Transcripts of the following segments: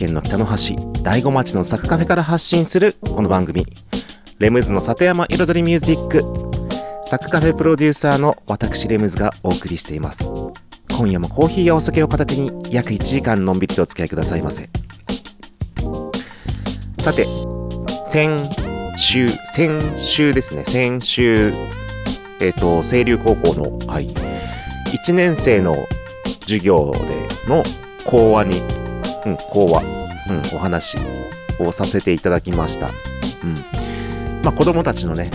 県の北の端、大子町のサクカフェから発信するこの番組、レムズの里山彩りミュージック。サクカフェプロデューサーの私レムズがお送りしています。今夜もコーヒーやお酒を片手に約1時間のんびりとお付き合いくださいませ。さて、先週、先週ですね、先週、えっ、と、清流高校の、はい、1年生の授業での講話に、うん、講話、うん、お話をさせていただきました。うん。まあ、子供たちのね、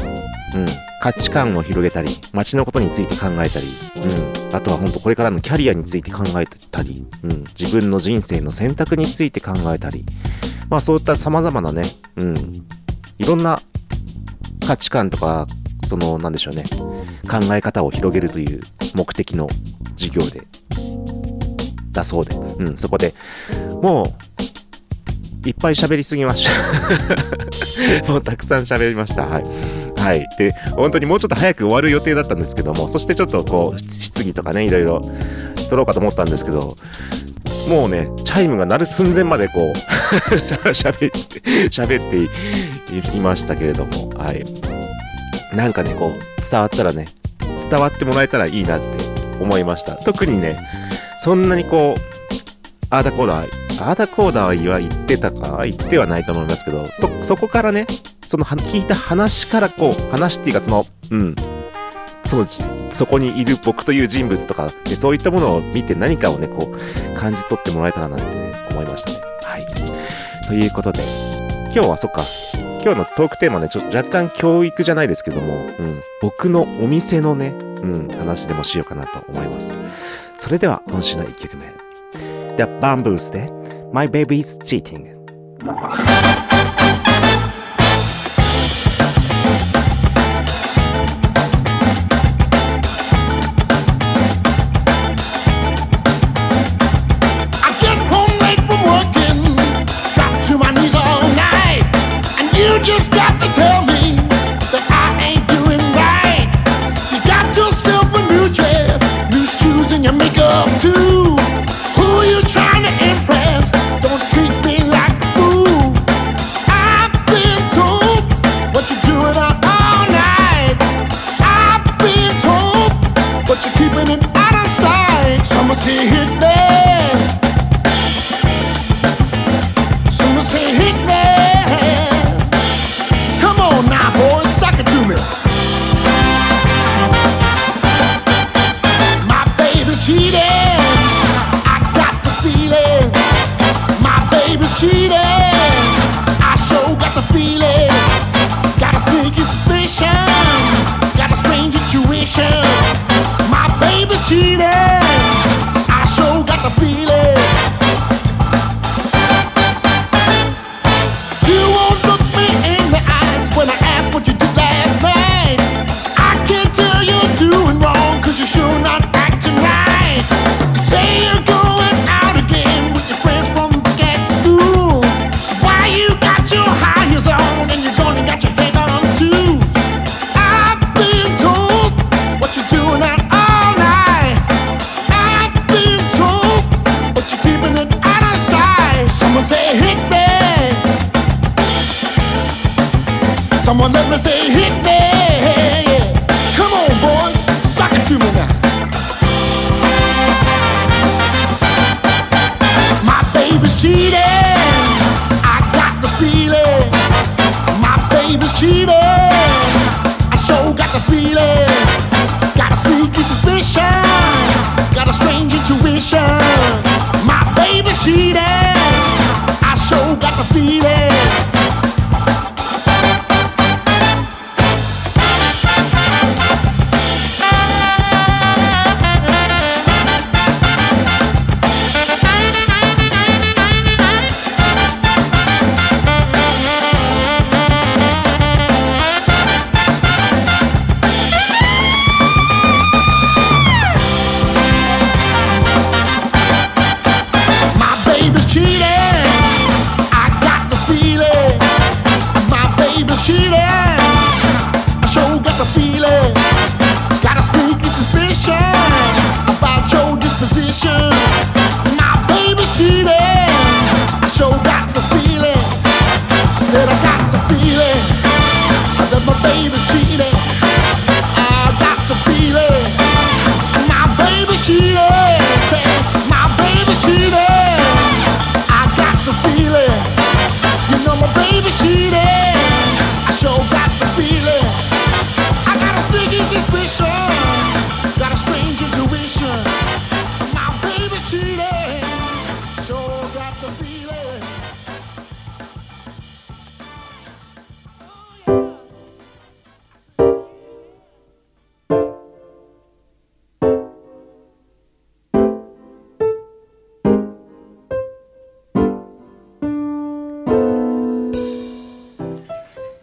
うん、価値観を広げたり、街のことについて考えたり、うん、あとは本当これからのキャリアについて考えたり、うん、自分の人生の選択について考えたり、まあ、そういった様々なね、うん、いろんな価値観とか、その、なんでしょうね、考え方を広げるという目的の授業で、だそうで、うん、そこでもう、いっぱい喋りすぎました。もうたくさん喋りました。はい。はい。で、本当にもうちょっと早く終わる予定だったんですけども、そしてちょっとこう、質疑とかね、いろいろ取ろうかと思ったんですけど、もうね、チャイムが鳴る寸前までこう、喋って、喋っていましたけれども、はい。なんかね、こう、伝わったらね、伝わってもらえたらいいなって思いました。特にね、そんなにこう、あーだこーだ、あーだこーだは言ってたか言ってはないと思いますけど、そ、そこからね、その聞いた話からこう、話っていうかその、うん、その、そこにいる僕という人物とか、でそういったものを見て何かをね、こう、感じ取ってもらえたらなってね、思いましたね。はい。ということで、今日はそっか、今日のトークテーマね、ちょっと若干教育じゃないですけども、うん、僕のお店のね、うん、話でもしようかなと思います。それでは今週の1曲目。The Bamboos で My Baby's Cheating。Someone let me say, hit me.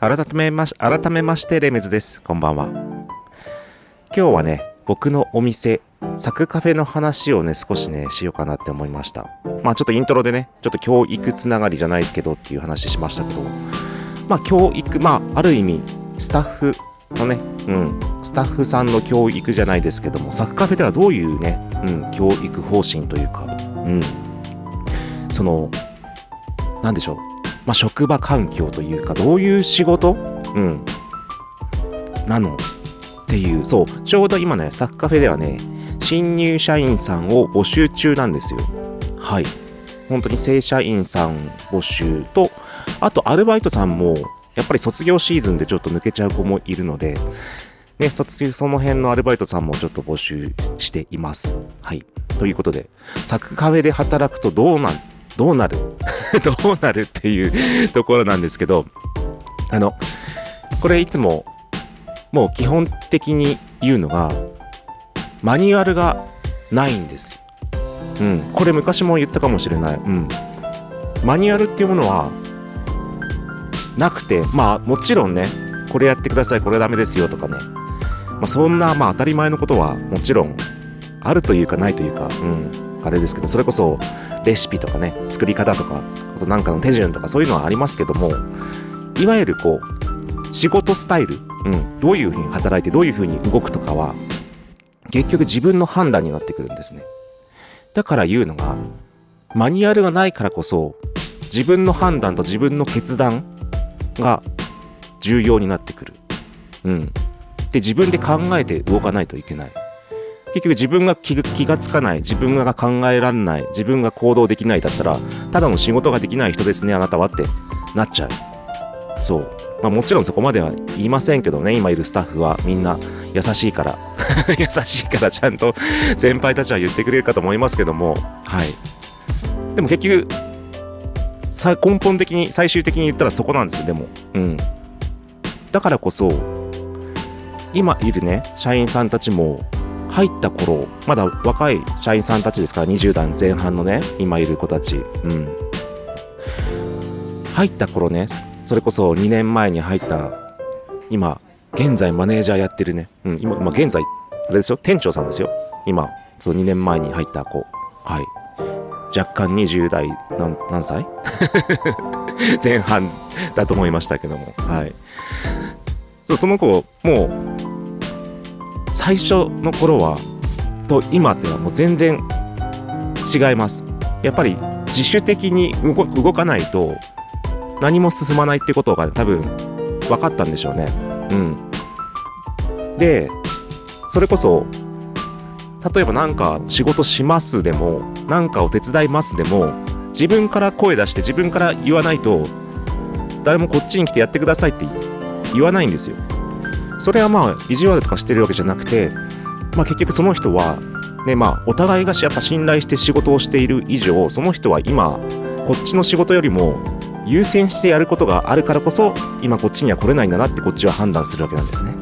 改めまし改めましてレメズです。こんばんは。今日はね僕のお店サクカフェの話をね少しねしようかなって思いました。まあちょっとイントロでねちょっと教育つながりじゃないけどっていう話しましたけど。まあ教育まあある意味スタッフのねうん。スタッフさんの教育じゃないですけどもサクカフェではどういうね、うん、教育方針というか。うん。そのなんでしょう。まあ、職場環境というかどういう仕事、うん、なのっていう。そう。ちょうど今ねサッカフェではね新入社員さんを募集中なんですよ。はい。本当に正社員さん募集とあとアルバイトさんもやっぱり卒業シーズンでちょっと抜けちゃう子もいるのでね、卒業その辺のアルバイトさんもちょっと募集しています。はい。ということで、サクカフェで働くとどうなん、どうなる？どうなるっていうところなんですけど、あの、これいつも、もう基本的に言うのが、マニュアルがないんです。うん。これ昔も言ったかもしれない。うん。マニュアルっていうものは、なくて、まあもちろんね、これやってください、これダメですよとかね。まあそんな、まあ当たり前のことはもちろんあるというかないというか、うん。あれですけど、それこそレシピとかね、作り方とか、あとなんかの手順とかそういうのはありますけども、いわゆるこう、仕事スタイル、うん。どういうふうに働いてどういうふうに動くとかは、結局自分の判断になってくるんですね。だから言うのが、マニュアルがないからこそ、自分の判断と自分の決断が重要になってくる。うん。で、自分で考えて動かないといけない。結局自分が気がつかない、自分が考えられない、自分が行動できないだったら、ただの仕事ができない人ですね、あなたはってなっちゃう。そう。まあもちろんそこまでは言いませんけどね、今いるスタッフはみんな優しいから。優しいからちゃんと先輩たちは言ってくれるかと思いますけども、はい。でも結局、さ根本的に最終的に言ったらそこなんですよでもうんだからこそ今いるね社員さんたちも入った頃まだ若い社員さんたちですから20代前半のね今いる子たち。うん。入った頃ねそれこそ2年前に入った今現在マネージャーやってるね、うん、今、まあ、現在あれですよ店長さんですよ。今その2年前に入った子。はい。若干20代何何歳？前半だと思いましたけども。はい。そうその子もう最初の頃はと今ってはもう全然違います。やっぱり自主的に動かないと何も進まないってことが多分分かったんでしょうね。うん。でそれこそ例えばなんか仕事しますでもなんかを手伝いますでも自分から声出して自分から言わないと誰もこっちに来てやってくださいって言わないんですよ。それはまあ意地悪とかしてるわけじゃなくて、まあ、結局その人は、ねまあ、お互いがやっぱ信頼して仕事をしている以上その人は今こっちの仕事よりも優先してやることがあるからこそ今こっちには来れないんだなってこっちは判断するわけなんですね。う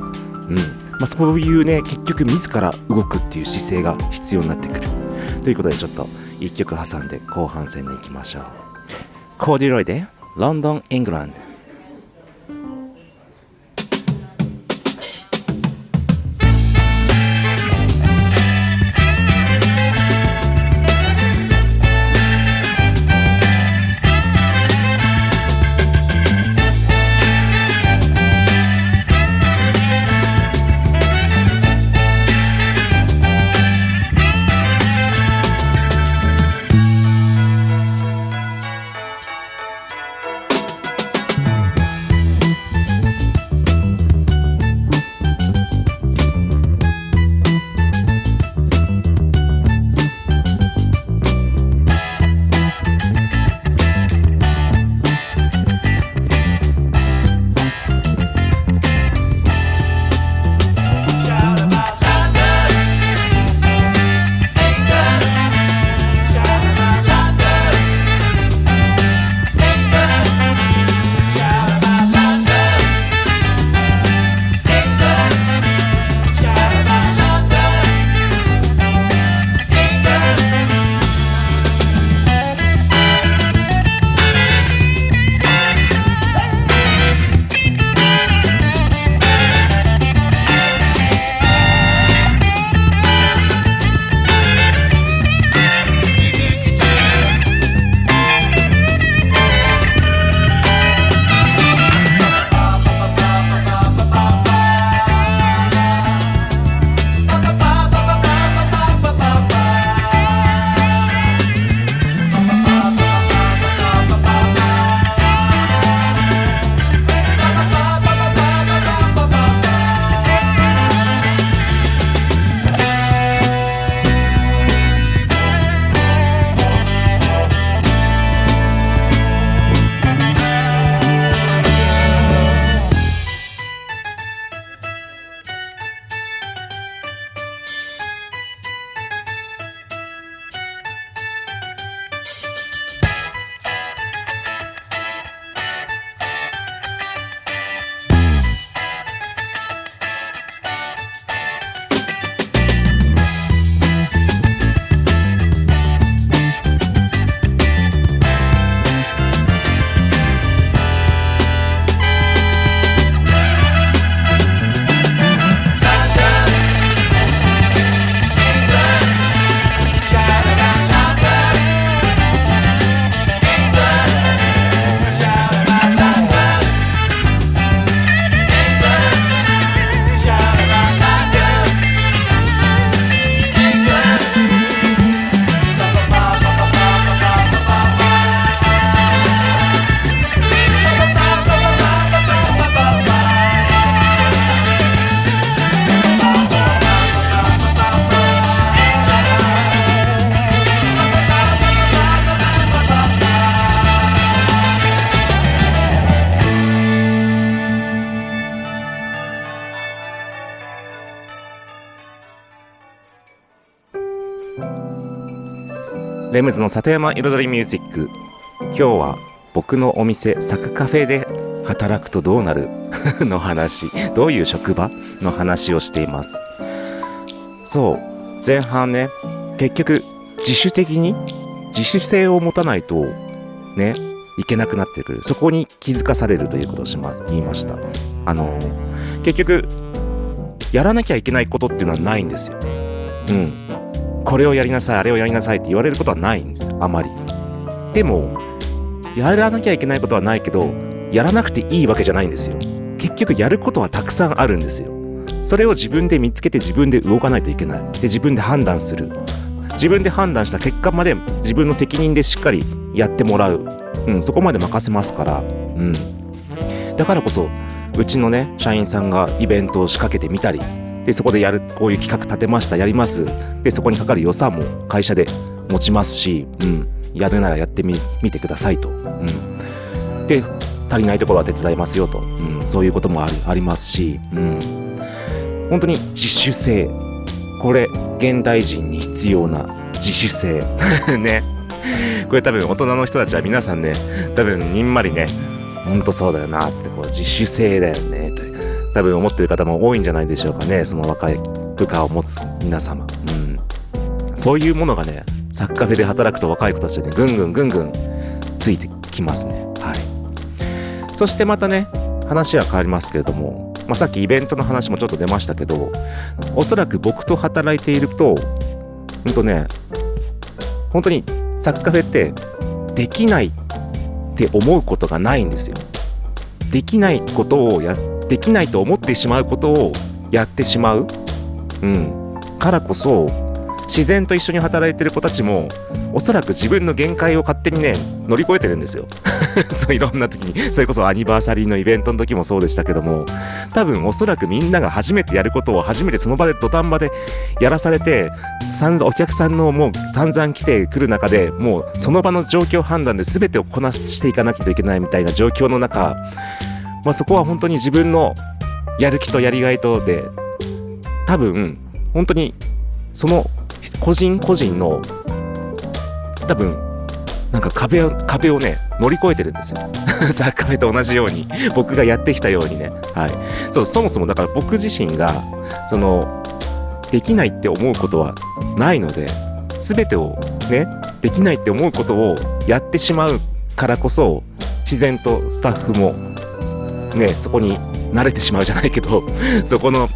んまあ、そういうね結局自ら動くっていう姿勢が必要になってくる。ということでちょっと一曲挟んで後半戦に行きましょう。コーディロイでロンドン・イングランド。レムズの里山彩りミュージック。今日は僕のお店サクカフェで働くとどうなる？の話。どういう職場？の話をしています。そう。前半ね結局自主的に自主性を持たないとねいけなくなってくる。そこに気づかされるということをしま言いました。あの結局やらなきゃいけないことっていうのはないんですよ。うん。これをやりなさいあれをやりなさいって言われることはないんです。あまり。でもやらなきゃいけないことはないけどやらなくていいわけじゃないんですよ。結局やることはたくさんあるんですよ。それを自分で見つけて自分で動かないといけない。で自分で判断する。自分で判断した結果まで自分の責任でしっかりやってもらう、うん、そこまで任せますから、うん、だからこそうちのね社員さんがイベントを仕掛けてみたりでそこでやるこういう企画立てましたやります。でそこにかかる予算も会社で持ちますし、うん、やるならやってみてくださいと、うん、で足りないところは手伝いますよと、うん、そういうこともありありますし、うん、本当に自主性。これ現代人に必要な自主性。ね。これ多分大人の人たちは皆さんね多分にんまりねほんとそうだよなってこう自主性だよね。多分思ってる方も多いんじゃないでしょうかね。その若い部下を持つ皆様。うん。そういうものがねサッカフェで働くと若い子たちでねぐんぐんぐんぐんついてきますね。はい。そしてまたね話は変わりますけれども、まあ、さっきイベントの話もちょっと出ましたけどおそらく僕と働いているとほんとね本当にサッカフェってできないって思うことがないんですよ。できないことをやっできないと思ってしまうことをやってしまう？うん。からこそ自然と一緒に働いてる子たちもおそらく自分の限界を勝手にね乗り越えてるんですよ。そういろんな時に。それこそアニバーサリーのイベントの時もそうでしたけども多分おそらくみんなが初めてやることを初めてその場で土壇場でやらされてお客さんのもう散々来てくる中でもうその場の状況判断で全てをこなしていかなきゃいけないみたいな状況の中、まあ、そこは本当に自分のやる気とやりがいとで多分本当にその個人個人の多分なんか壁を壁をね乗り越えてるんですよ。サッカーフェと同じように僕がやってきたようにね。はい。そうそもそもだから僕自身がそのできないって思うことはないので全てをねできないって思うことをやってしまうからこそ自然とスタッフもねそこに慣れてしまうじゃないけど そこの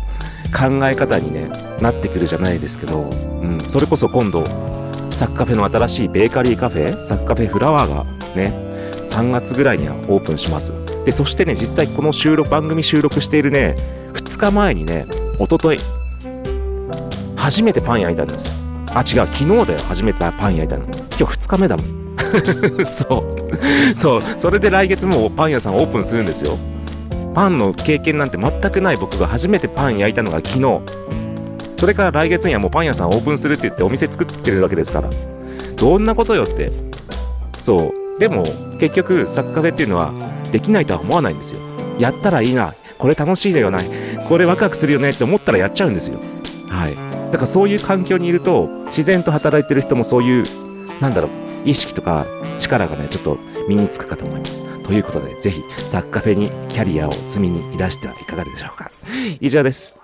考え方にねなってくるじゃないですけど、うん、それこそ今度サッカフェの新しいベーカリーカフェサッカフェフラワーがね3月ぐらいにはオープンします。でそしてね実際この収録番組収録しているね2日前にね一昨日初めてパン焼いたんです。よあ違う昨日だよ初めてパン焼いたの。今日2日目だもん。そう。そう。それで来月もパン屋さんオープンするんですよ。パンの経験なんて全くない僕が初めてパン焼いたのが昨日。それから来月にはもうパン屋さんオープンするって言ってお店作ってるわけですから。どんなことよって。そう。でも結局サッカーフェっていうのはできないとは思わないんですよ。やったらいいな。これ楽しいだよな。いこれワクワクするよねって思ったらやっちゃうんですよ。はい。だからそういう環境にいると自然と働いてる人もそういうなんだろう意識とか力がねちょっと身につくかと思います。ということでぜひサッカフェにキャリアを積みにいらしてはいかがでしょうか。以上です。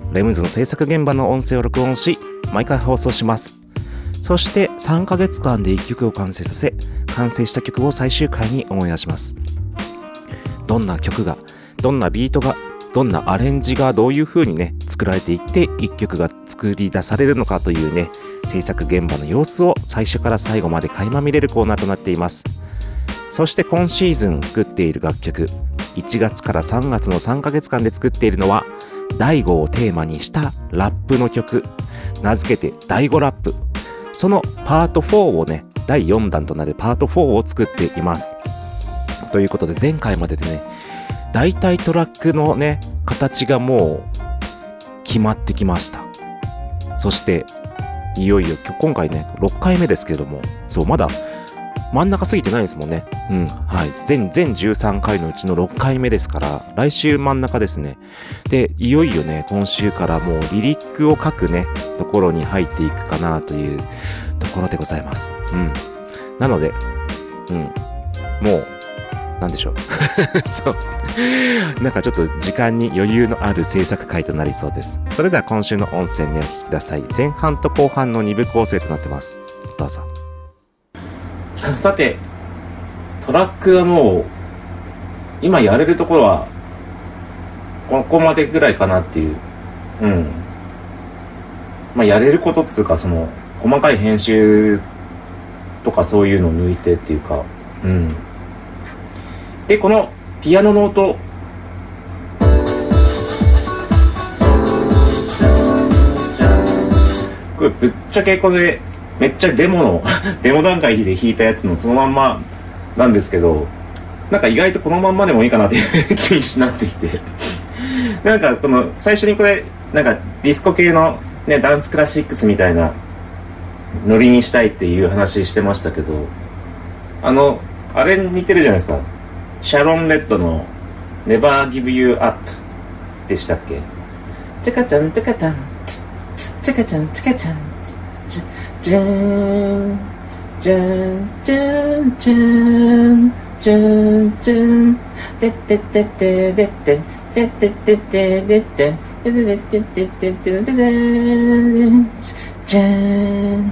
レムズの制作現場の音声を録音し毎回放送します。そして3ヶ月間で1曲を完成させ完成した曲を最終回にオンエアします。どんな曲がどんなビートがどんなアレンジがどういう風にね作られていって1曲が作り出されるのかというね制作現場の様子を最初から最後まで垣間見れるコーナーとなっています。そして今シーズン作っている楽曲1月から3月の3ヶ月間で作っているのは第5をテーマにしたラップの曲。名付けて第5ラップ。そのパート4をね第4弾となるパート4を作っています。ということで前回まででね大体トラックのね形がもう決まってきました。そしていよいよ今回ね6回目ですけれどもそうまだ真ん中過ぎてないですもんね。うん。はい。全、全13回のうちの6回目ですから、来週真ん中ですね。で、いよいよね、今週からもうリリックを書くね、ところに入っていくかなというところでございます。うん。なので、うん。もう、なんでしょう。そう。なんかちょっと時間に余裕のある制作回となりそうです。それでは今週の音声ね、お聞きください。前半と後半の2部構成となってます。どうぞ。さて、トラックはもう、今やれるところは、ここまでぐらいかなっていう。うん。まあ、やれることっつうか、その、細かい編集とかそういうのを抜いてっていうか、うん。で、このピアノの音、これぶっちゃけこれ、めっちゃデモの、デモ段階で弾いたやつのそのまんまなんですけど、なんか意外とこのまんまでもいいかなっていう 気になってきて。なんかこの、最初にこれ、なんかディスコ系のね、ダンスクラシックスみたいなノリにしたいっていう話してましたけど、あの、あれ似てるじゃないですか。シャロン・レッドの Never Give You Up でしたっけチャカチャンチャカチャン、チッチャカチャンチャカチャン、じゃーん、じゃーん、じゃーん、じゃーん、じゃーん、じゃん、てってってってでって、てってってってでって、てててててててててじゃーん、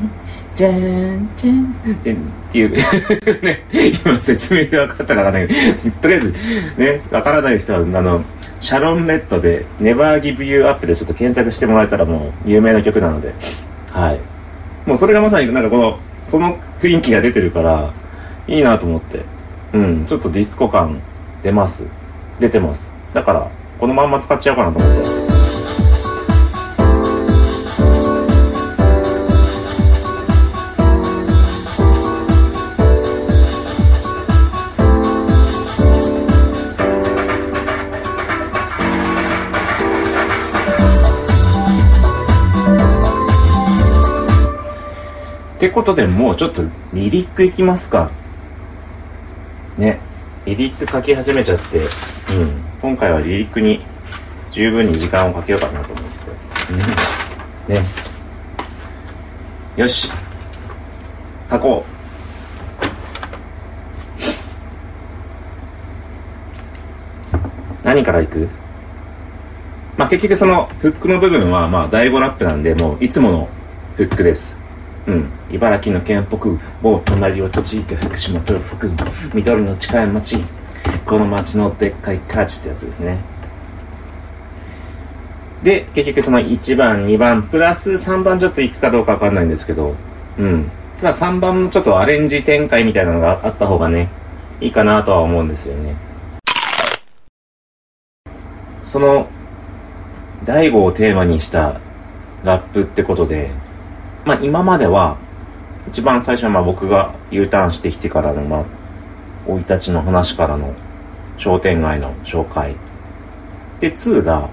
じゃーん、じゃーん、ってっていう、ね、今説明が分かったかわかんないけど、とりあえず、ね、わからない人は、あの、シャロン・レッドで Never Give You Up でちょっと検索してもらえたらもう有名な曲なので、はい。もうそれがまさになんかこの、その雰囲気が出てるから、いいなと思って。うん、ちょっとディスコ感出ます。出てます。だから、このまんま使っちゃおうかなと思って。ってことでもうちょっとリリックいきますか。ね。リリック書き始めちゃって、うん。今回はリリックに十分に時間をかけようかなと思って。うん。ね。よし。書こう。何からいく？まあ結局そのフックの部分はまあ第5ラップなんでもういつものフックです。うん。茨城の県北部、某隣は栃木県、福島、東北、緑の近い町。この町のでっかい価値ってやつですね。で、結局その1番、2番、プラス3番ちょっと行くかどうかわかんないんですけど、うん。ただ3番もちょっとアレンジ展開みたいなのがあった方がね、いいかなとは思うんですよね。その、第5をテーマにしたラップってことで、まあ今までは、一番最初はまあ僕が U ターンしてきてからのまあ、生い立ちの話からの商店街の紹介。で、2が、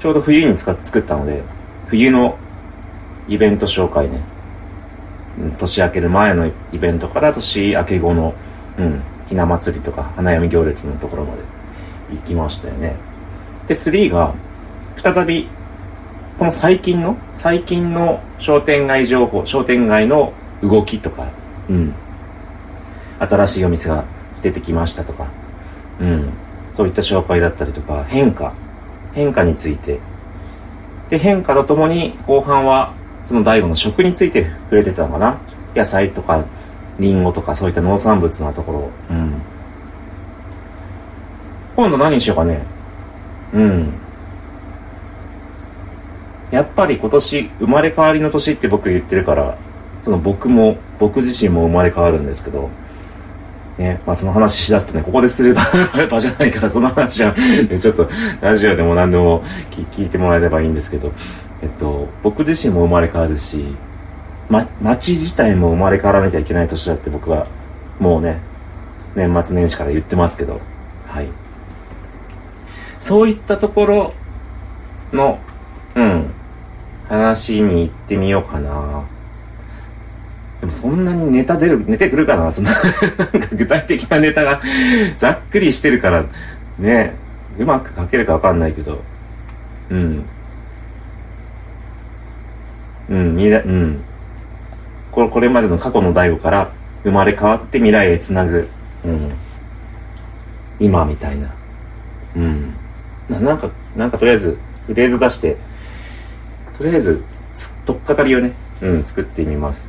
ちょうど冬に使っ作ったので、冬のイベント紹介ね。年明ける前のイベントから年明け後の、うん、ひな祭りとか花嫁行列のところまで行きましたよね。で、3が、再び、この最近の、最近の商店街情報、商店街の動きとか、うん。新しいお店が出てきましたとか、うん。そういった紹介だったりとか、変化、変化について。で、変化とともに、後半は、その第五の食について触れてたのかな？野菜とか、リンゴとか、そういった農産物なところ。うん。今度何にしようかね？うん。やっぱり今年、生まれ変わりの年って僕言ってるから、その僕も、僕自身も生まれ変わるんですけど、ね、まあその話しだすとね、ここでする場場じゃないから、その話は、ね、ちょっとラジオでも何でも聞聞いてもらえればいいんですけど、えっと、僕自身も生まれ変わるし、ま、街自体も生まれ変わらなきゃいけない年だって僕は、もうね、年末年始から言ってますけど、はい。そういったところの、うん、話に行ってみようかな。でもそんなにネタ出る、出てくるかなそんな、なんか具体的なネタがざっくりしてるから、ね、うまく書けるかわかんないけど、うん。うん、未来、うん。これ、これまでの過去の大悟から生まれ変わって未来へつなぐ、うん。今みたいな。うん。ななんか、なんかとりあえず、フレーズ出して、とりあえず、つ、とっかかりをね、うん、作ってみます。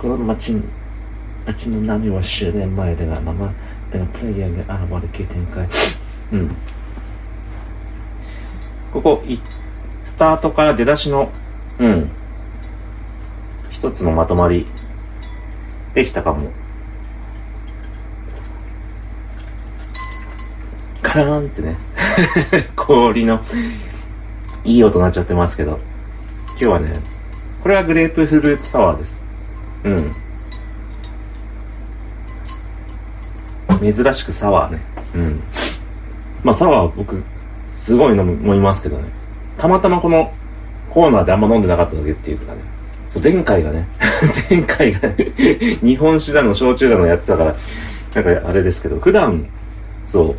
あの街、街の波は10年前だが、まま、だがプレイヤーが現れ急展開。うん。ここ、い、スタートから出だしの、うん。一つのまとまり、できたかも。カラーンってね、氷の、いい音になっちゃってますけど、今日はね、これはグレープフルーツサワーです。うん。珍しくサワーね。うん。まあサワー僕、すごい飲む、飲みますけどね。たまたまこのコーナーであんま飲んでなかっただけっていうかね。そう、前回がね、前回が、日本酒だの焼酎だのやってたから、なんかあれですけど、普段、そう、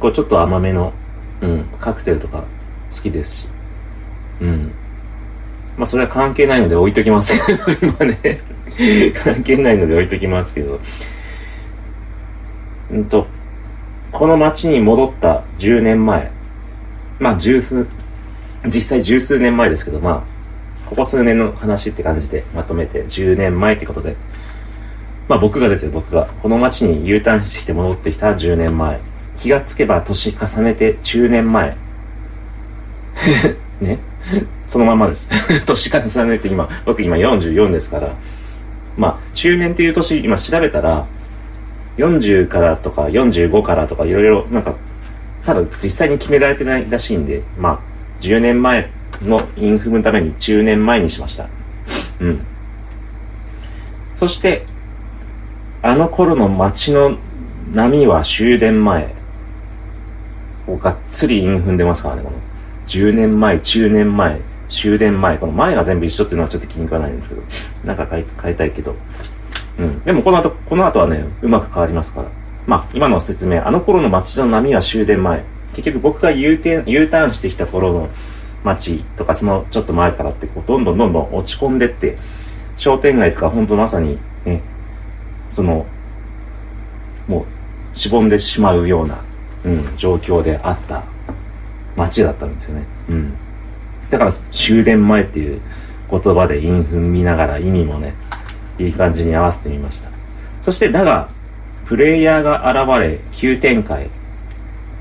こうちょっと甘めの、うん、カクテルとか好きですし。うん。まあそれは関係ないので置いときますけど、今ね。関係ないので置いときますけど。うんと、この街に戻った10年前。まあ十数、実際十数年前ですけど、まあ、ここ数年の話って感じでまとめて10年前ってことで。まあ僕がですよ、僕が。この街に U ターンしてきて戻ってきた10年前。気がつけば年重ねて中年前。ね。そのまんまです。年重ねて今、僕今44ですから。まあ、中年っていう年、今調べたら、40からとか45からとかいろいろ、なんか、ただ実際に決められてないらしいんで、まあ、10年前のインフムのために中年前にしました。うん。そして、あの頃の街の波は終電前。こうがっつりイン踏んでますからね、この。10年前、中年前、終電前。この前が全部一緒っていうのはちょっと気に食わないんですけど。なんか変え変えたいけど。うん。でもこの後、この後はね、うまく変わりますから。まあ、今の説明、あの頃の街の波は終電前。結局僕が U ターン U ターンしてきた頃の街とかそのちょっと前からってこう、どんどんどんどん落ち込んでって、商店街とか本当まさにね、その、もう、しぼんでしまうような、うん、状況であった街だったんですよね。うん。だから、終電前っていう言葉で韻踏みながら意味もね、いい感じに合わせてみました。そして、だが、プレイヤーが現れ、急展開。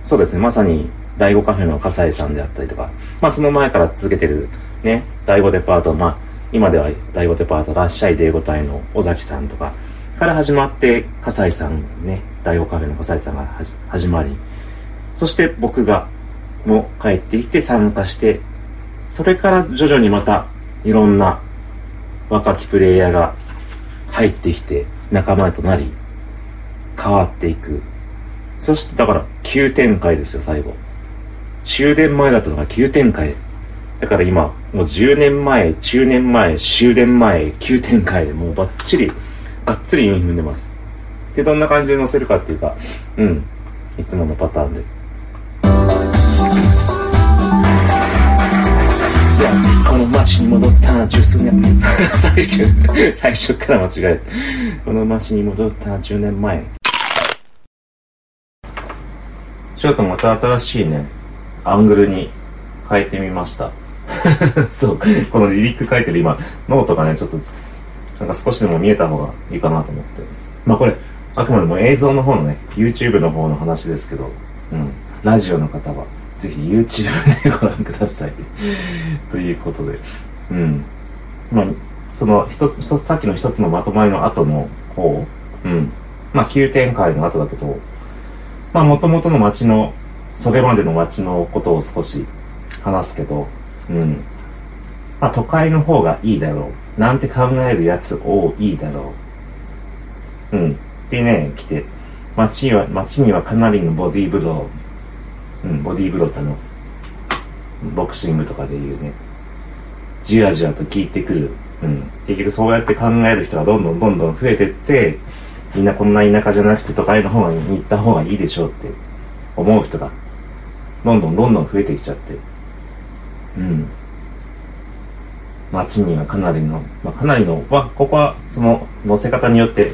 そうですね、まさに、第5カフェの笠井さんであったりとか、まあその前から続けてるね、第5デパート、まあ今では第5デパートらっしゃいデーゴ隊の尾崎さんとかから始まって、笠井さんね、第5カフェの笠井さんがはじ始まり、そして僕がも帰ってきて参加して、それから徐々にまたいろんな若きプレイヤーが入ってきて仲間となり、変わっていく。そしてだから急展開ですよ、最後。終電前だったのが急展開。だから今、もう10年前、中年前、終電前、急展開でもうバッチリ、がっつり韻踏んでます。で、どんな感じで載せるかっていうか、うん。いつものパターンで。この街に戻った十数年。最初、最初から間違えた。この街に戻った10年前。ちょっとまた新しいね、アングルに変えてみました。そう、このリリック書いてる今、ノートがね、ちょっと、なんか少しでも見えた方がいいかなと思って。まあこれ、あくまでも映像の方のね、YouTube の方の話ですけど、うん、ラジオの方は、ぜひ YouTube でご覧ください。ということで、うん。まあ、その一つ、一つ、さっきの一つのまとまりの後の方、うん。まあ、急展開の後だけど、まあ、元々の街の、それまでの街のことを少し話すけど、うん。まあ、都会の方がいいだろう。なんて考えるやつ多いだろう。うん。でね、来て、街には、街にはかなりのボディーブロー。うん、ボディーブローってあの、ボクシングとかで言うね、じわじわと効いてくる。うん。結局そうやって考える人がどんどんどんどん増えてって、みんなこんな田舎じゃなくて都会の方に行った方がいいでしょうって思う人が、どんどんどんどん増えてきちゃって。うん。街にはかなりの、まあ、かなりの、まあ、ここはその載せ方によって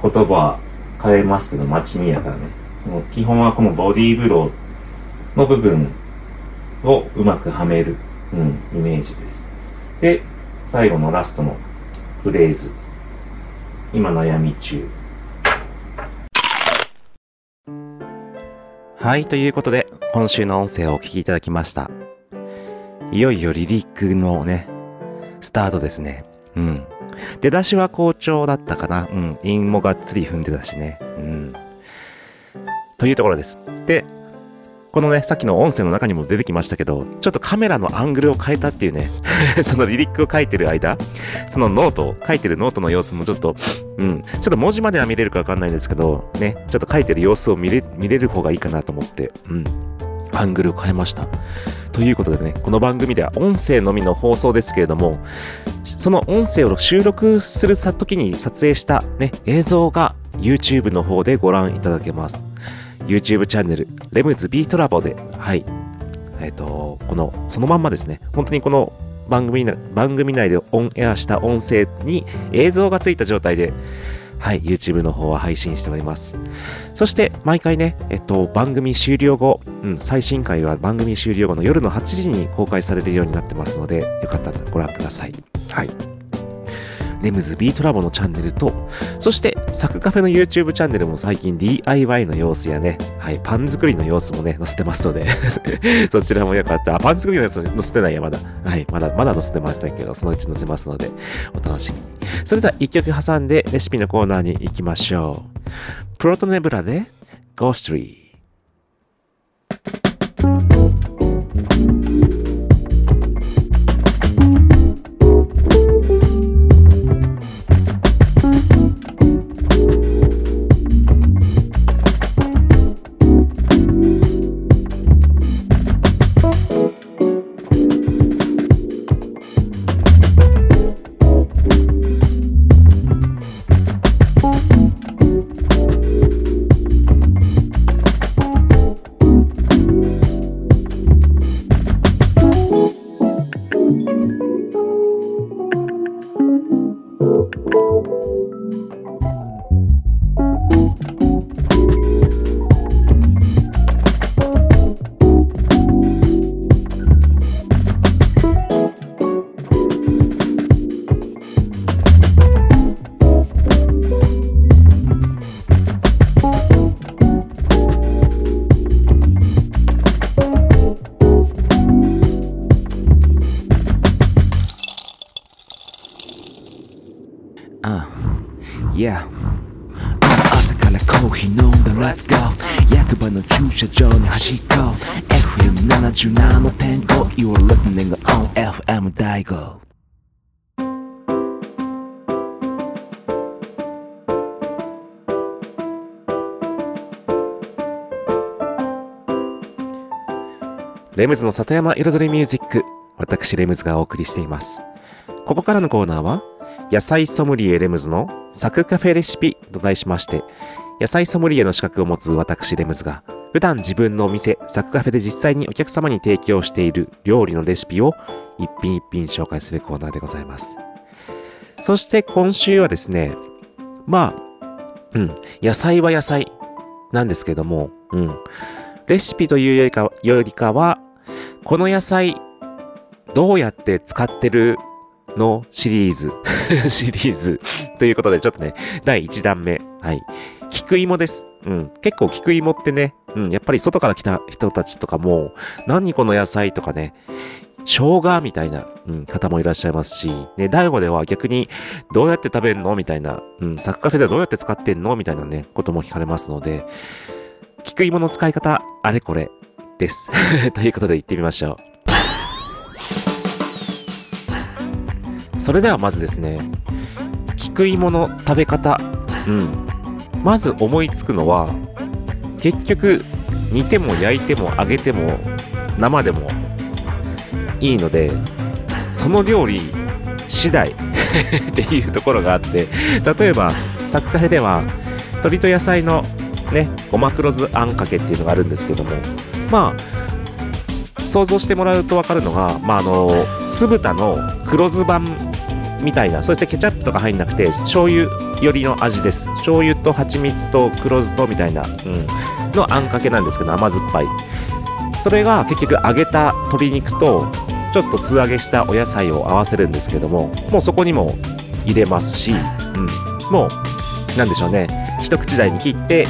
言葉は変えますけど、街にやからね。その基本はこのボディーブローの部分をうまくはめる、うん、イメージです。で、最後のラストのフレーズ。今悩み中。はい、ということで、今週の音声をお聞きいただきました。いよいよリリックのね、スタートですね。うん。出だしは好調だったかな。うん。韻もがっつり踏んでたしね。うん。というところです。で、このね、さっきの音声の中にも出てきましたけど、ちょっとカメラのアングルを変えたっていうね、そのリリックを書いてる間、そのノート、書いてるノートの様子もちょっと、うん、ちょっと文字までは見れるかわかんないんですけど、ね、ちょっと書いてる様子を見れ、見れる方がいいかなと思って、うん、アングルを変えました。ということでね、この番組では音声のみの放送ですけれども、その音声を収録するさ時に撮影したね、映像が YouTube の方でご覧いただけます。YouTube チャンネル、レムズビートラボで、はい。えっ、と、この、そのまんまですね、本当にこの番組、番組内でオンエアした音声に映像がついた状態で、はい、YouTube の方は配信しております。そして、毎回ね、えっと、番組終了後、うん、最新回は番組終了後の夜の8時に公開されるようになってますので、よかったらご覧ください。はい。レムズビートラボのチャンネルと、そして、サクカフェの YouTube チャンネルも最近 DIY の様子やね、はい、パン作りの様子もね、載せてますので、そちらもよかった、パン作りの様子載せてないや、まだ。はい、まだ、まだ載せてませんけど、そのうち載せますので、お楽しみに。それでは一曲挟んでレシピのコーナーに行きましょう。プロトネブラで Ghostry。Uh, レムズの里山彩りミュージック。私、レムズがお送りしています。ここからのコーナーは、野菜ソムリエレムズのサクカフェレシピと題しまして、野菜ソムリエの資格を持つ私、レムズが、普段自分のお店、サクカフェで実際にお客様に提供している料理のレシピを一品一品紹介するコーナーでございます。そして今週はですね、まあ、うん、野菜は野菜なんですけども、うん、レシピというよりかよりかは、この野菜、どうやって使ってるの？シリーズ。シリーズ。ということで、ちょっとね、第1弾目。はい。菊芋です。うん。結構菊芋ってね、うん、やっぱり外から来た人たちとかも、何この野菜とかね、生姜みたいな、うん、方もいらっしゃいますし、ね、大悟では逆に、どうやって食べるの？みたいな、うん、サッカーフェではどうやって使ってんの？みたいなね、ことも聞かれますので、菊芋の使い方、あれこれです。ということで行ってみましょう。それではまずですね、菊芋の食べ方、うん。まず思いつくのは、結局、煮ても焼いても揚げても生でもいいので、その料理次第 っていうところがあって、例えば、サクカフェでは、鶏と野菜のね、ごま黒酢あんかけっていうのがあるんですけども、まあ、想像してもらうと分かるのが、まあ、あの、酢豚の黒酢版みたいな、そしてケチャップとか入んなくて、醤油寄りの味です。醤油と蜂蜜と黒酢とみたいな、うん、のあんかけなんですけど、甘酸っぱい。それが結局揚げた鶏肉と、ちょっと素揚げしたお野菜を合わせるんですけども、もうそこにも入れますし、うん、もう、なんでしょうね、一口大に切って、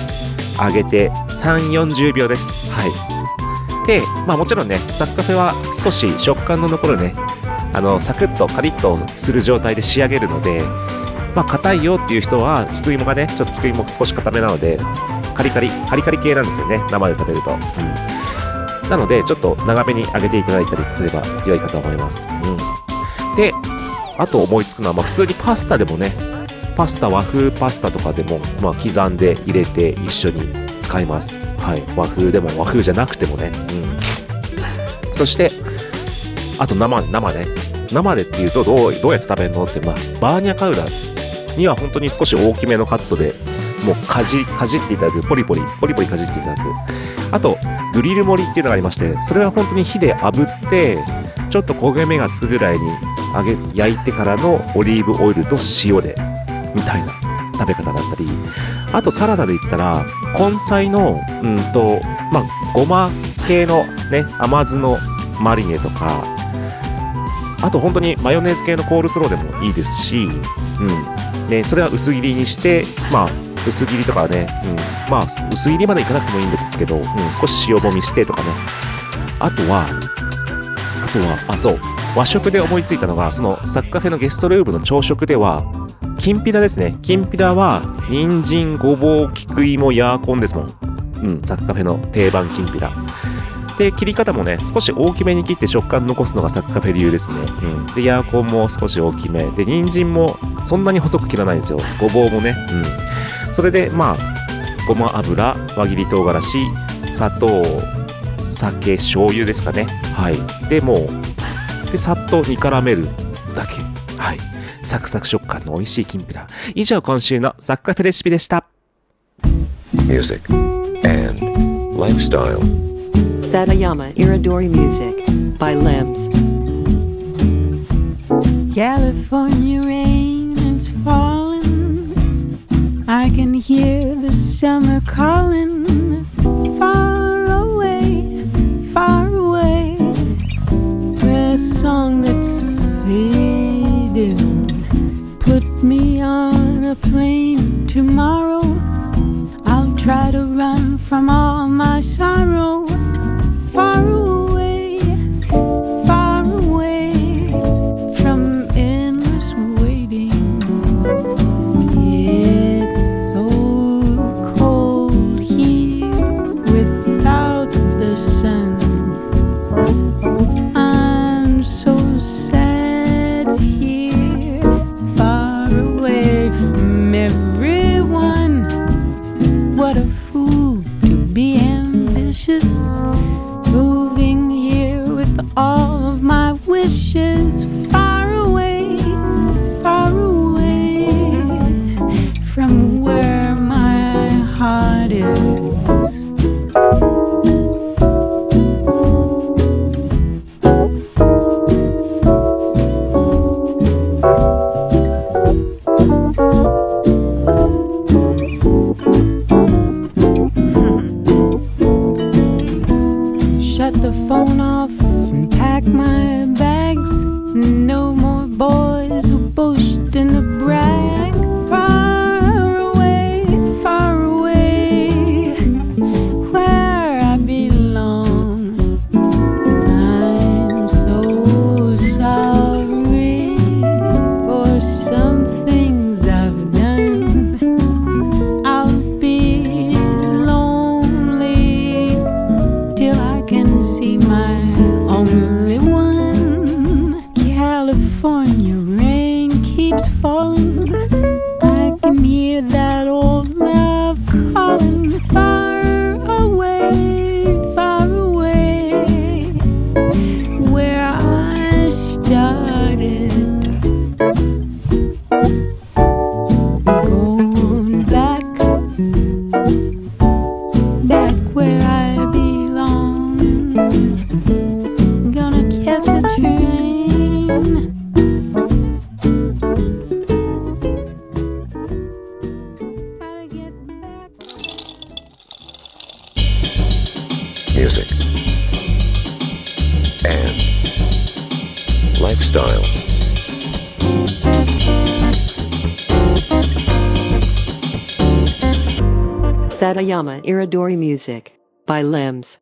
揚げて3、40秒です。はい。で、まあもちろんね、サッカフェは少し食感の残るね、あの、サクッとカリッとする状態で仕上げるので、まあ硬いよっていう人は、菊芋がね、ちょっと菊芋少し硬めなので、カリカリ、カリカリ系なんですよね、生で食べると。うん。なので、ちょっと長めに揚げていただいたりすれば良いかと思います。うん。で、あと思いつくのは、まあ普通にパスタでもね、パスタ、和風パスタとかでも、まあ、刻んで入れて一緒に使います。はい。和風でも和風じゃなくてもね。うん。そして、あと生、生ね。生でっていうとどう、どうやって食べるの？って、まあ、バーニャカウラには本当に少し大きめのカットで、もうかじ、かじっていただく。ポリポリ、ポリポリかじっていただく。あと、グリル盛りっていうのがありまして、それは本当に火で炙って、ちょっと焦げ目がつくぐらいに揚げ、焼いてからのオリーブオイルと塩でみたいな食べ方だったり、あとサラダで言ったら、根菜の、うんと、まあ、ごま系のね、甘酢のマリネとか、あと本当にマヨネーズ系のコールスローでもいいですし、うん。ね、それは薄切りにして、まあ、薄切りとかね、うん。まあ、薄切りまでいかなくてもいいんですけど、うん、少し塩もみしてとかね。あとは、あとは、あ、そう。和食で思いついたのが、そのサッカフェのゲストルームの朝食では、きんぴらですね。きんぴらは、人参、ごぼう、菊芋、ヤーコンですもん。うん、サッカフェの定番きんぴら。で、切り方もね、少し大きめに切って食感残すのがサッカフェ流ですね。うん。で、ヤーコンも少し大きめ。で、人参もそんなに細く切らないんですよ。ごぼうもね。うん。それで、まあ、ごま油、輪切り唐辛子、砂糖、酒、醤油ですかね。はい。で、もう、で、さっと煮絡めるだけ。はい。サクサク食感の美味しいきんぴら。以上、今週のサッカフェレシピでした。music, and lifestyle. Satayama Iridori Music by Limbs. California rain is falling. I can hear the summer calling. Far away, far away. The song a plane tomorrow. I'll try to run from all my sorrow. Far away, Hayama Iridori Music by Limbs.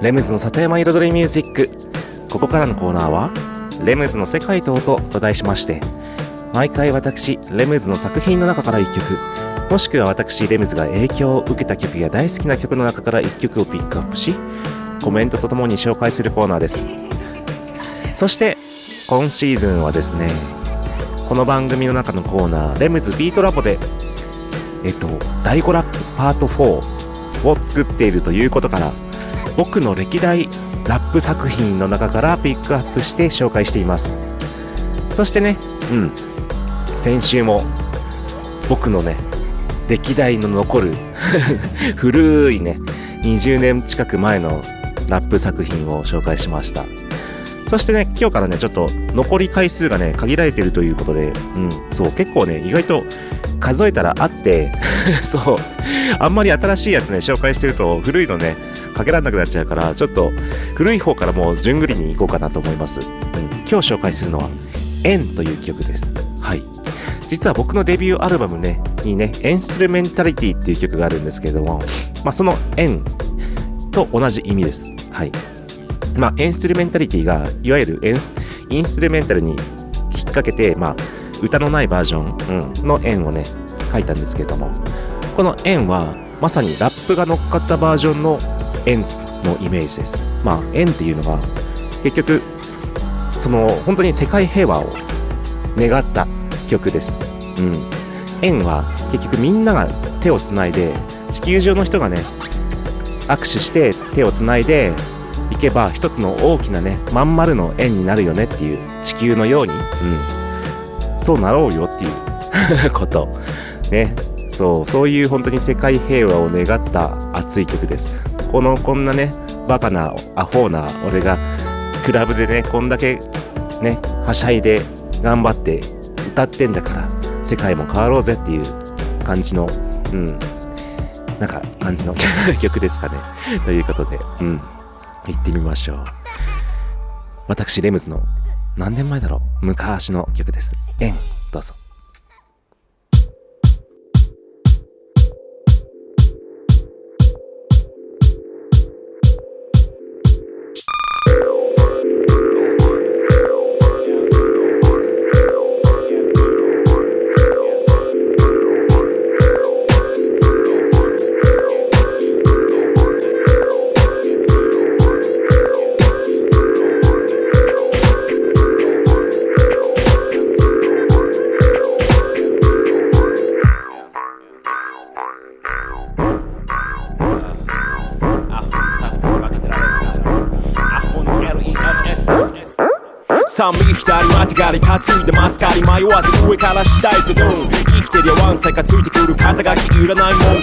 レムズの里山彩りミュージックここからのコーナーは「レムズの世界と音」と題しまして毎回私レムズの作品の中から1曲もしくは私レムズが影響を受けた曲や大好きな曲の中から1曲をピックアップしコメントとともに紹介するコーナーです。そして今シーズンはですねこの番組の中のコーナー「レムズビートラボ」でえっと第5ラップパート4を作っているということから僕の歴代ラップ作品の中からピックアップして紹介しています。そしてねうん先週も僕のね歴代の残る 古いね20年近く前のラップ作品を紹介しました。そしてね今日からねちょっと残り回数がね限られてるということでうんそう結構ね意外と数えたらあって そうあんまり新しいやつね紹介してると古いのねかけられなくなっちゃうからちょっと古い方からもう順繰りに行こうかなと思います、うん、今日紹介するのは「円」という曲です。はい。実は僕のデビューアルバムねにね「エンストルメンタリティ」っていう曲があるんですけれども、まあ、その「円」と同じ意味です。はい。まあエンストルメンタリティがいわゆるエンスインストルメンタルに引っ掛けてまあ歌のないバージョン、うん、の円をね書いたんですけれどもこの円はまさにラップが乗っかったバージョンの円のイメージです。まあ円っていうのが結局その本当に世界平和を願った曲です。うん。円は結局みんなが手をつないで地球上の人がね握手して手をつないでいけば一つの大きなねまん丸の円になるよねっていう地球のように、うん、そうなろうよっていう こと。ね。そう。そういう本当に世界平和を願った熱い曲です。このこんなねバカなアホな俺がクラブでねこんだけねはしゃいで頑張って歌ってんだから世界も変わろうぜっていう感じのうん。なんか感じの 曲ですかね。ということでうん。行ってみましょう。私レムズの何年前だろう。昔の曲です。円どうぞ。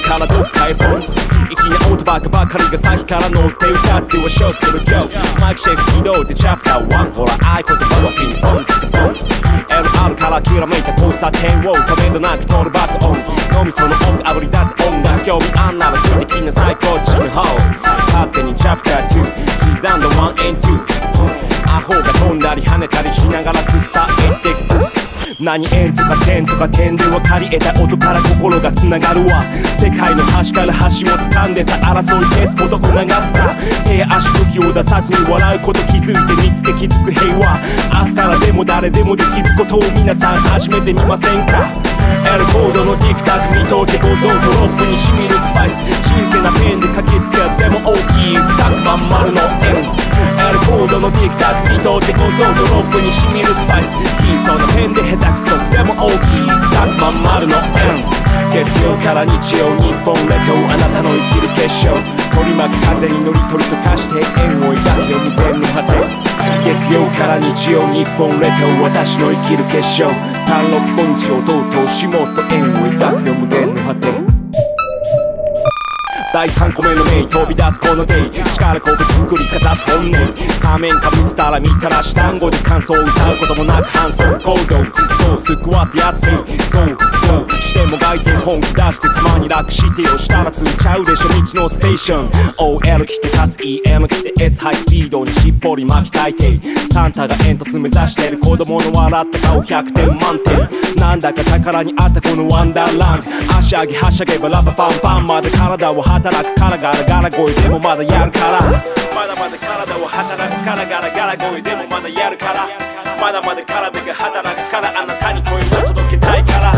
からどっかへボン粋なオートバカばかりが先から乗って歌ってはショーする今日マイクシェイク起動でチャプター1ほら合言葉はピンポンつくポン LR からきらめいた交差点をためどなく取るバックオン脳みその奥あぶり出す音楽興味あんならついてきなさいこっちの方勝手にチャプター2刻んだ1 and 2アホが飛んだり跳ねたりしながら伝えてく何円とか線とか点で分かり得た音から心がつながるわ。世界の端から端を掴んでさ争い消すこと促すか。手足武器を出さずに笑うこと気づいて見つけ気づく平和。明日からでも誰でもできることを皆さん始めてみませんか？L コードのティクタク見とけ小僧ドロップにしみるスパイス。真剣なペンで書きつけても大きい。100万丸の円。L コードのティクタク見とけ。小僧ドロップにしみるスパイス小さなペンで下手くそ。でも大きい。100万丸の円。月曜から日曜日本列島あなたの生きる結晶。取り巻く風に乗り取りと化して縁を抱くよ無限の果て月曜から日曜日本列島私の生きる結晶。三六本地をとうとうしもっと縁を抱くよ。無限の果て。第3個目のメイ飛び出すこのデイ力こぶ作りかざす本音仮面かぶつたら見たらし単語で感想を歌う。こともなく反則行動そうスクワットやってそうそうしても外見本気出してたまに楽してよしたらついちゃうでしょ。道のステーション。OL 来てかす EM 来て S ハイスピードにしっぽり巻きたいてサンタが煙突目指してる子供の笑った顔100点満点。なんだか宝にあったこのワンダーランド足上げはしゃげばラパパンパンまで体を張って働くからガラガラ声でもまだやるから。まだまだ体を働くからガラガラ声でもまだやるから。まだまだ体が働くからあなたに声を届けたいから。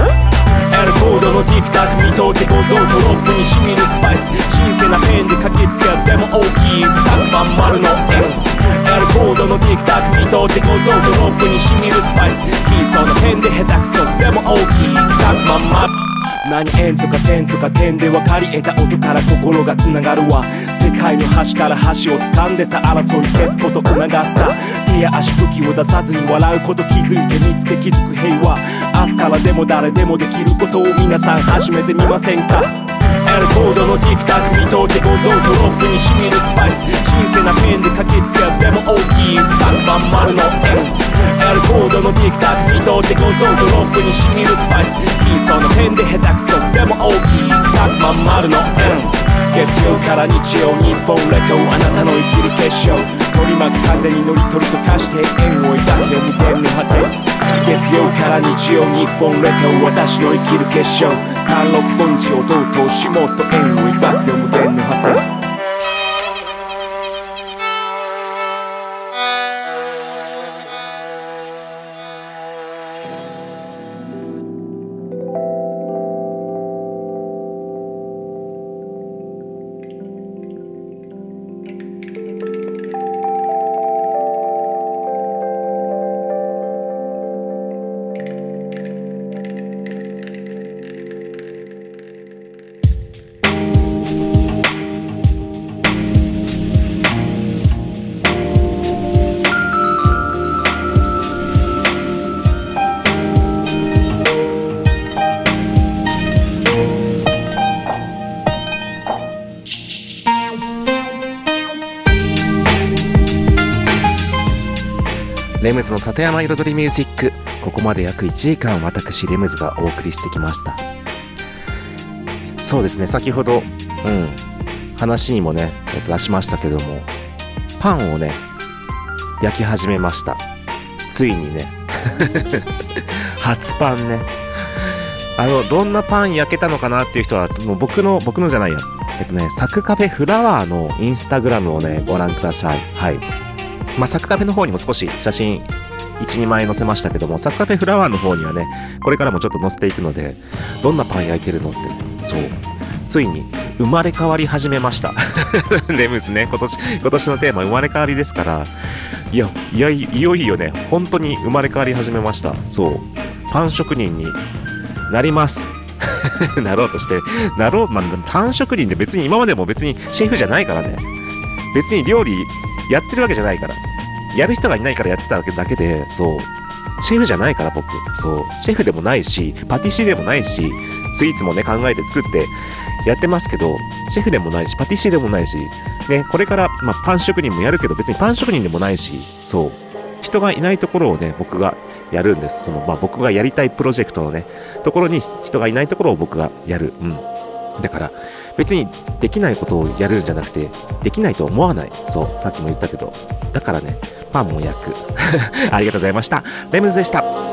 L コードのティクタク見とけ五臓とロップに染みるスパイス。真剣なペンで書きつけても大きい100万丸の円。L コードのティクタック見とけ五臓とロップに染みるスパイス。小さなペンで下手くそでも大きい100万丸。何円とか線とか点で分かり得た音から心がつながるわ。世界の端から端を掴んでさ争い消すこと促すか手や足武器を出さずに笑うこと気づいて見つけ気づく平和。明日からでも誰でもできることを皆さん始めてみませんか？L コードのティクタック見とけ小僧とロップに染みるスパイス。小さなペンで書きつけでも大きい。タクマン丸の円。L コードのティクタック見とけ小僧とロップに染みるスパイス。小さなペンで下手くそ。でも大きい。タクマン丸の円。月曜から日曜日本列島あなたの生きる結晶。取り巻く風に乗り取りと化して縁を抱くよ無限の果て月曜から日曜日本列島私の生きる結晶。三六本地をどうとしもっと円を抱くよ無限の果て。ムズの里山彩りミュージック。ここまで約1時間私レムズがお送りしてきました。そうですね先ほどうん話にもね、えっと、出しましたけどもパンをね焼き始めました。ついにね。初パンね。あのどんなパン焼けたのかなっていう人はもう僕の僕のじゃないや。えっとねサクカフェフラワーのインスタグラムをねご覧ください。はい。まあ、サクカフェの方にも少し写真1、2枚載せましたけども、サクカフェフラワーの方にはね、これからもちょっと載せていくので、どんなパン焼いてるのって、そう、ついに生まれ変わり始めました。レムズね、今年、今年のテーマ生まれ変わりですから、いや、いや、いよいよね、本当に生まれ変わり始めました。そう、パン職人になります。なろうとして、なろう、まあ、パン職人で別に今までも別にシェフじゃないからね。別に料理やってるわけじゃないから。やる人がいないからやってただけで、そう。シェフじゃないから僕。そう。シェフでもないし、パティシエでもないし、スイーツもね、考えて作ってやってますけど、シェフでもないし、パティシエでもないし、ね、これから、まあ、パン職人もやるけど、別にパン職人でもないし、そう。人がいないところをね、僕がやるんです。その、まあ、僕がやりたいプロジェクトのね、ところに人がいないところを僕がやる。うん。だから、別にできないことをやるんじゃなくて、できないと思わない。そう、さっきも言ったけど。だからね、パンも焼く。ありがとうございました。レムズでした。